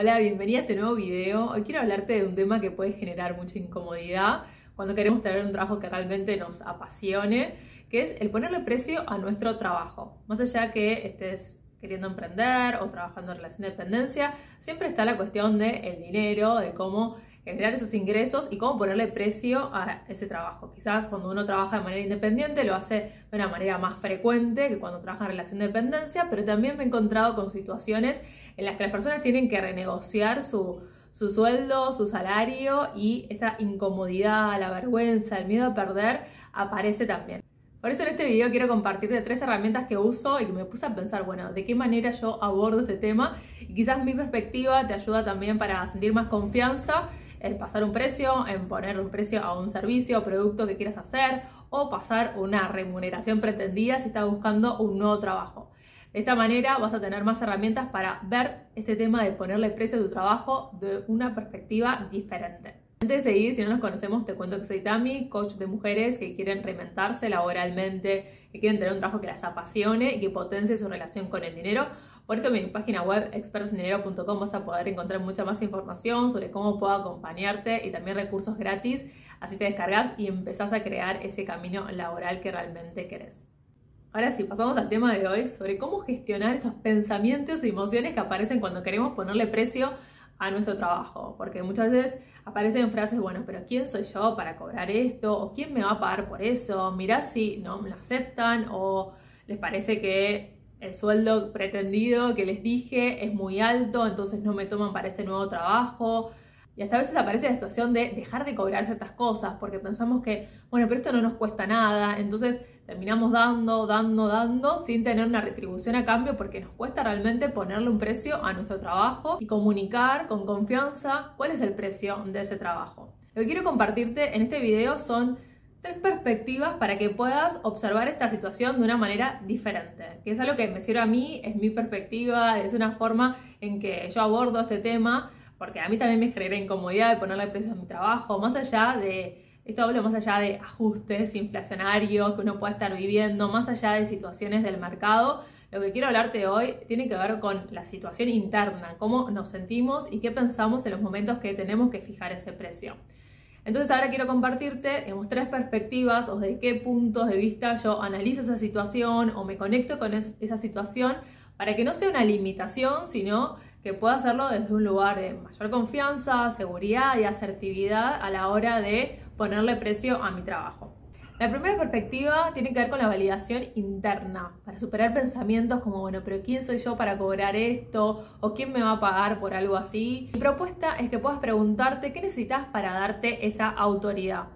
Hola, bienvenida a este nuevo video. Hoy quiero hablarte de un tema que puede generar mucha incomodidad cuando queremos tener un trabajo que realmente nos apasione, que es el ponerle precio a nuestro trabajo. Más allá que estés queriendo emprender o trabajando en relación de dependencia, siempre está la cuestión del dinero, de cómo generar esos ingresos y cómo ponerle precio a ese trabajo. Quizás cuando uno trabaja de manera independiente lo hace de una manera más frecuente que cuando trabaja en relación de dependencia, pero también me he encontrado con situaciones en las que las personas tienen que renegociar su, sueldo, su salario y esta incomodidad, la vergüenza, el miedo a perder aparece también. Por eso en este video quiero compartirte tres herramientas que uso y que me puse a pensar, bueno, de qué manera yo abordo este tema y quizás mi perspectiva te ayuda también para sentir más confianza en pasar un precio, en poner un precio a un servicio o producto que quieras hacer o pasar una remuneración pretendida si estás buscando un nuevo trabajo. De esta manera vas a tener más herramientas para ver este tema de ponerle precio a tu trabajo de una perspectiva diferente. Antes de seguir, si no nos conocemos, te cuento que soy Tami, coach de mujeres que quieren reinventarse laboralmente, que quieren tener un trabajo que las apasione y que potencie su relación con el dinero. Por eso en mi página web expertsdinero.com vas a poder encontrar mucha más información sobre cómo puedo acompañarte y también recursos gratis. Así te descargas y empezás a crear ese camino laboral que realmente querés. Ahora sí, pasamos al tema de hoy sobre cómo gestionar estos pensamientos y emociones que aparecen cuando queremos ponerle precio a nuestro trabajo. Porque muchas veces aparecen frases, bueno, pero ¿quién soy yo para cobrar esto? ¿O quién me va a pagar por eso? Mirá si no me lo aceptan o les parece que el sueldo pretendido que les dije es muy alto, entonces no me toman para ese nuevo trabajo. Y hasta a veces aparece la situación de dejar de cobrar ciertas cosas porque pensamos que, bueno, pero esto no nos cuesta nada, entonces terminamos dando, dando, dando sin tener una retribución a cambio porque nos cuesta realmente ponerle un precio a nuestro trabajo y comunicar con confianza cuál es el precio de ese trabajo. Lo que quiero compartirte en este video son tres perspectivas para que puedas observar esta situación de una manera diferente, que es algo que me sirve a mí, es mi perspectiva, es una forma en que yo abordo este tema porque a mí también me genera incomodidad de ponerle precio a mi trabajo, más allá de, esto hablo más allá de ajustes inflacionarios que uno pueda estar viviendo, más allá de situaciones del mercado, lo que quiero hablarte hoy tiene que ver con la situación interna, cómo nos sentimos y qué pensamos en los momentos que tenemos que fijar ese precio. Entonces ahora quiero compartirte digamos, tres perspectivas o de qué puntos de vista yo analizo esa situación o me conecto con esa situación para que no sea una limitación, sino que pueda hacerlo desde un lugar de mayor confianza, seguridad y asertividad a la hora de ponerle precio a mi trabajo. La primera perspectiva tiene que ver con la validación interna, para superar pensamientos como, bueno, pero ¿quién soy yo para cobrar esto? ¿O quién me va a pagar por algo así? Mi propuesta es que puedas preguntarte qué necesitas para darte esa autoridad.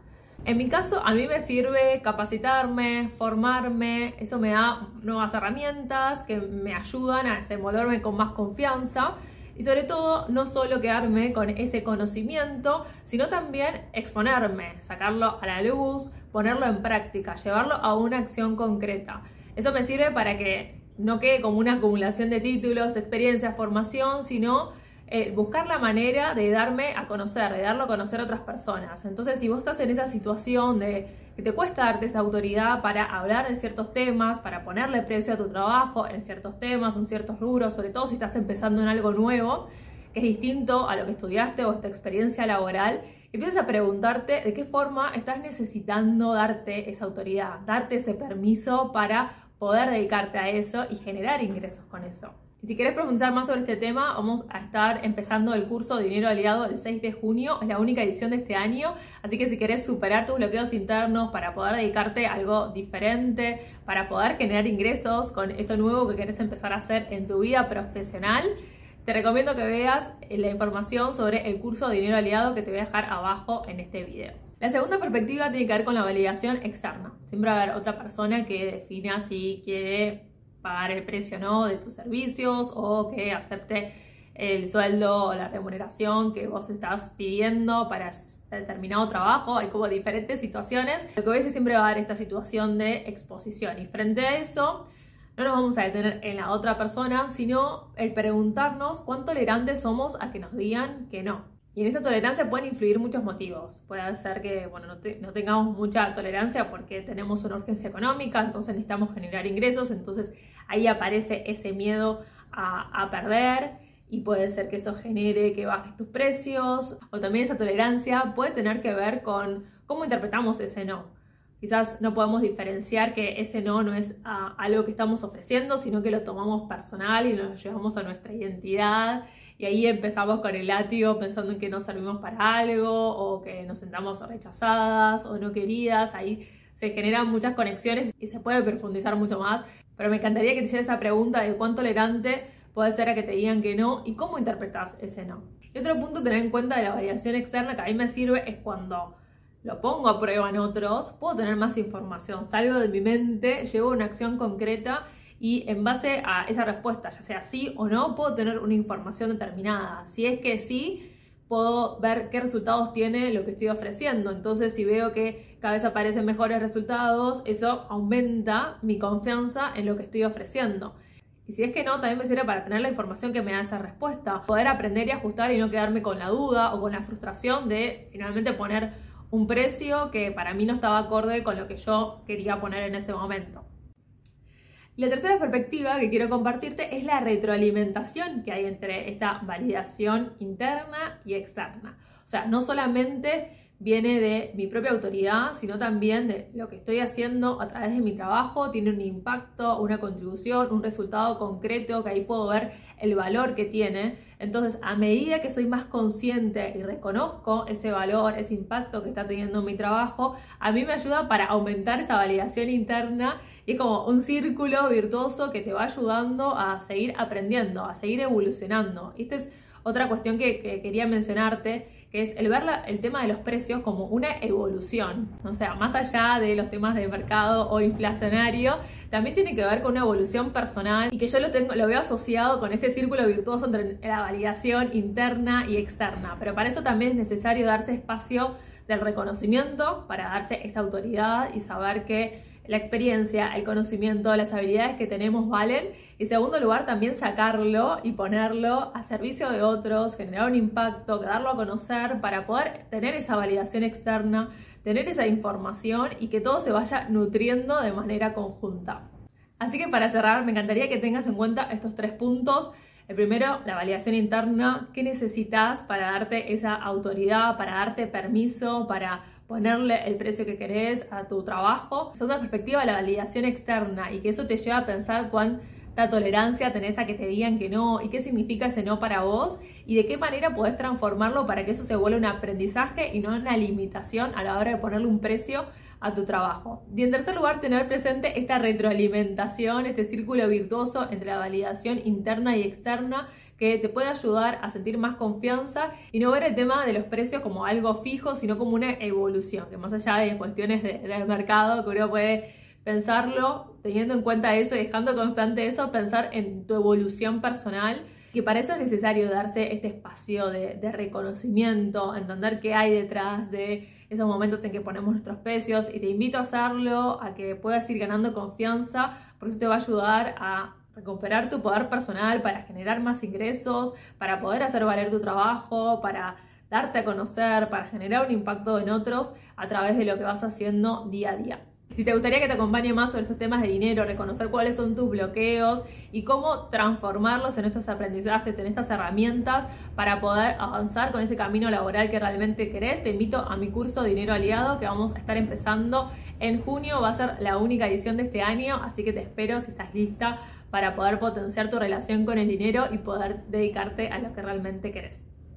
En mi caso, a mí me sirve capacitarme, formarme, eso me da nuevas herramientas que me ayudan a desenvolverme con más confianza y sobre todo no solo quedarme con ese conocimiento, sino también exponerme, sacarlo a la luz, ponerlo en práctica, llevarlo a una acción concreta. Eso me sirve para que no quede como una acumulación de títulos, de experiencia, formación, sino eh, buscar la manera de darme a conocer, de darlo a conocer a otras personas. Entonces, si vos estás en esa situación de que te cuesta darte esa autoridad para hablar de ciertos temas, para ponerle precio a tu trabajo en ciertos temas, en ciertos rubros, sobre todo si estás empezando en algo nuevo, que es distinto a lo que estudiaste o esta experiencia laboral, empiezas a preguntarte de qué forma estás necesitando darte esa autoridad, darte ese permiso para poder dedicarte a eso y generar ingresos con eso. Y si querés profundizar más sobre este tema, vamos a estar empezando el curso Dinero Aliado el 6 de junio. Es la única edición de este año. Así que si querés superar tus bloqueos internos para poder dedicarte a algo diferente, para poder generar ingresos con esto nuevo que querés empezar a hacer en tu vida profesional, te recomiendo que veas la información sobre el curso Dinero Aliado que te voy a dejar abajo en este video. La segunda perspectiva tiene que ver con la validación externa. Siempre va a haber otra persona que defina si quiere pagar el precio ¿no? de tus servicios o que acepte el sueldo o la remuneración que vos estás pidiendo para determinado trabajo. Hay como diferentes situaciones. Lo que ves es que siempre va a haber esta situación de exposición y frente a eso no nos vamos a detener en la otra persona, sino el preguntarnos cuán tolerantes somos a que nos digan que no. Y en esta tolerancia pueden influir muchos motivos. Puede ser que bueno, no, tengamos mucha tolerancia porque tenemos una urgencia económica, entonces necesitamos generar ingresos, entonces ahí aparece ese miedo a, perder y puede ser que eso genere que bajes tus precios o también esa tolerancia puede tener que ver con cómo interpretamos ese no. Quizás no podemos diferenciar que ese no no es ah, algo que estamos ofreciendo, sino que lo tomamos personal y lo llevamos a nuestra identidad y ahí empezamos con el látigo pensando en que no servimos para algo o que nos sentamos rechazadas o no queridas. Ahí se generan muchas conexiones y se puede profundizar mucho más. Pero me encantaría que te hiciera esa pregunta de cuán tolerante puede ser a que te digan que no y cómo interpretas ese no. Y otro punto tener en cuenta de la variación externa que a mí me sirve es cuando lo pongo a prueba en otros, puedo tener más información, salgo de mi mente, llevo una acción concreta y en base a esa respuesta, ya sea sí o no, puedo tener una información determinada. Si es que sí, puedo ver qué resultados tiene lo que estoy ofreciendo. Entonces, si veo que cada vez aparecen mejores resultados, eso aumenta mi confianza en lo que estoy ofreciendo. Y si es que no, también me sirve para tener la información que me da esa respuesta, poder aprender y ajustar y no quedarme con la duda o con la frustración de finalmente poner un precio que para mí no estaba acorde con lo que yo quería poner en ese momento. La tercera perspectiva que quiero compartirte es la retroalimentación que hay entre esta validación interna y externa. O sea, no solamente viene de mi propia autoridad, sino también de lo que estoy haciendo a través de mi trabajo, tiene un impacto, una contribución, un resultado concreto que ahí puedo ver el valor que tiene. Entonces, a medida que soy más consciente y reconozco ese valor, ese impacto que está teniendo mi trabajo, a mí me ayuda para aumentar esa validación interna y es como un círculo virtuoso que te va ayudando a seguir aprendiendo, a seguir evolucionando. Esta es otra cuestión que, que quería mencionarte que es el ver el tema de los precios como una evolución. O sea, más allá de los temas de mercado o inflacionario, también tiene que ver con una evolución personal y que yo lo, tengo, lo veo asociado con este círculo virtuoso entre la validación interna y externa. Pero para eso también es necesario darse espacio del reconocimiento, para darse esta autoridad y saber que la experiencia, el conocimiento, las habilidades que tenemos valen. Y segundo lugar, también sacarlo y ponerlo a servicio de otros, generar un impacto, darlo a conocer para poder tener esa validación externa, tener esa información y que todo se vaya nutriendo de manera conjunta. Así que para cerrar, me encantaría que tengas en cuenta estos tres puntos. El primero, la validación interna. ¿Qué necesitas para darte esa autoridad, para darte permiso, para ponerle el precio que querés a tu trabajo. Segunda perspectiva, la validación externa y que eso te lleva a pensar cuánta tolerancia tenés a que te digan que no y qué significa ese no para vos y de qué manera podés transformarlo para que eso se vuelva un aprendizaje y no una limitación a la hora de ponerle un precio a tu trabajo. Y en tercer lugar, tener presente esta retroalimentación, este círculo virtuoso entre la validación interna y externa que te puede ayudar a sentir más confianza y no ver el tema de los precios como algo fijo, sino como una evolución, que más allá de cuestiones de, del mercado, que uno puede pensarlo teniendo en cuenta eso, dejando constante eso, pensar en tu evolución personal, que para eso es necesario darse este espacio de, de reconocimiento, entender qué hay detrás de esos momentos en que ponemos nuestros precios. Y te invito a hacerlo, a que puedas ir ganando confianza, porque eso te va a ayudar a recuperar tu poder personal para generar más ingresos, para poder hacer valer tu trabajo, para darte a conocer, para generar un impacto en otros a través de lo que vas haciendo día a día. Si te gustaría que te acompañe más sobre estos temas de dinero, reconocer cuáles son tus bloqueos y cómo transformarlos en estos aprendizajes, en estas herramientas para poder avanzar con ese camino laboral que realmente querés, te invito a mi curso Dinero Aliado que vamos a estar empezando en junio. Va a ser la única edición de este año, así que te espero si estás lista para poder potenciar tu relación con el dinero y poder dedicarte a lo que realmente querés.